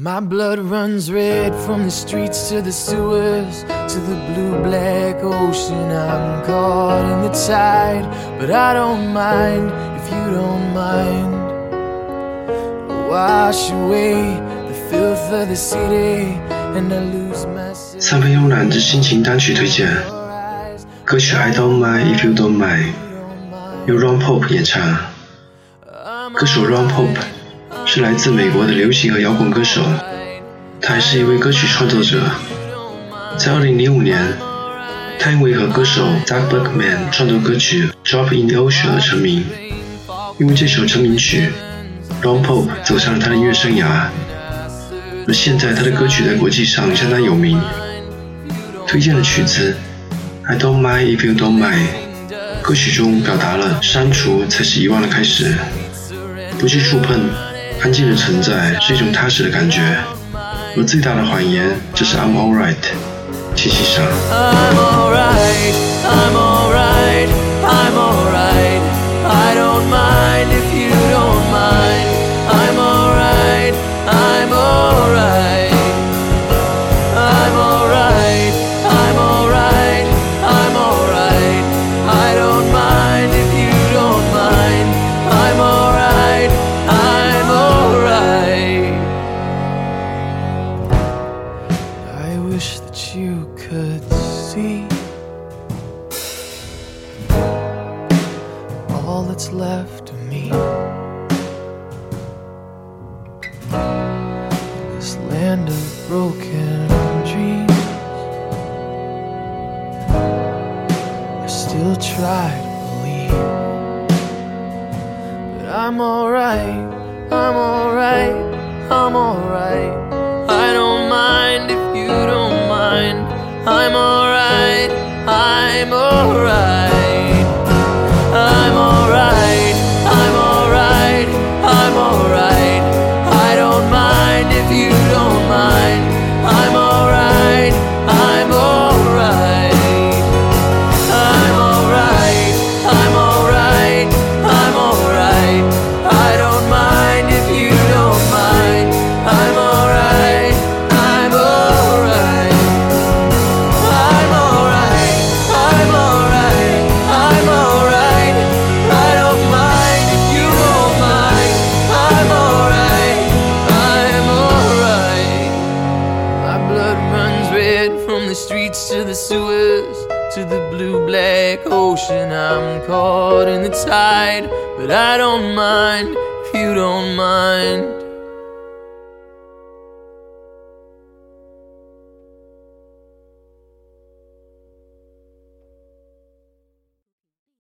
My blood runs red from the streets to the sewers to the blue black ocean. I'm caught in the tide, but I don't mind if you don't mind. Wash away the filth of the city and I lose myself. 三分慵懒之心情单曲推荐，歌曲《I Don't Mind If You Don't Mind》由 Ron Pope 演唱。歌手 Ron Pope 是来自美国的流行和摇滚歌手，他还是一位歌曲创作者。在2005年，他因为和歌手 Doug Bergman 创作歌曲《Drop in the Ocean》而成名。因为这首成名曲，Ron Pope 走上了他的音乐生涯。而现在他的歌曲在国际上相当有名。推荐的曲子《I Don't Mind If You Don't Mind》，歌曲中表达了删除才是遗忘的开始，不去触碰，安静的存在是一种踏实的感觉。而最大的谎言就是 I'm alright，实际上。Could see all that's left of me. This land of broken dreams. I still try to believe. But I'm alright, I'm alright, I'm alright. I don't mind if you streets to the sewers to the blue black ocean. I'm caught in the tide, but I don't mind if you don't mind.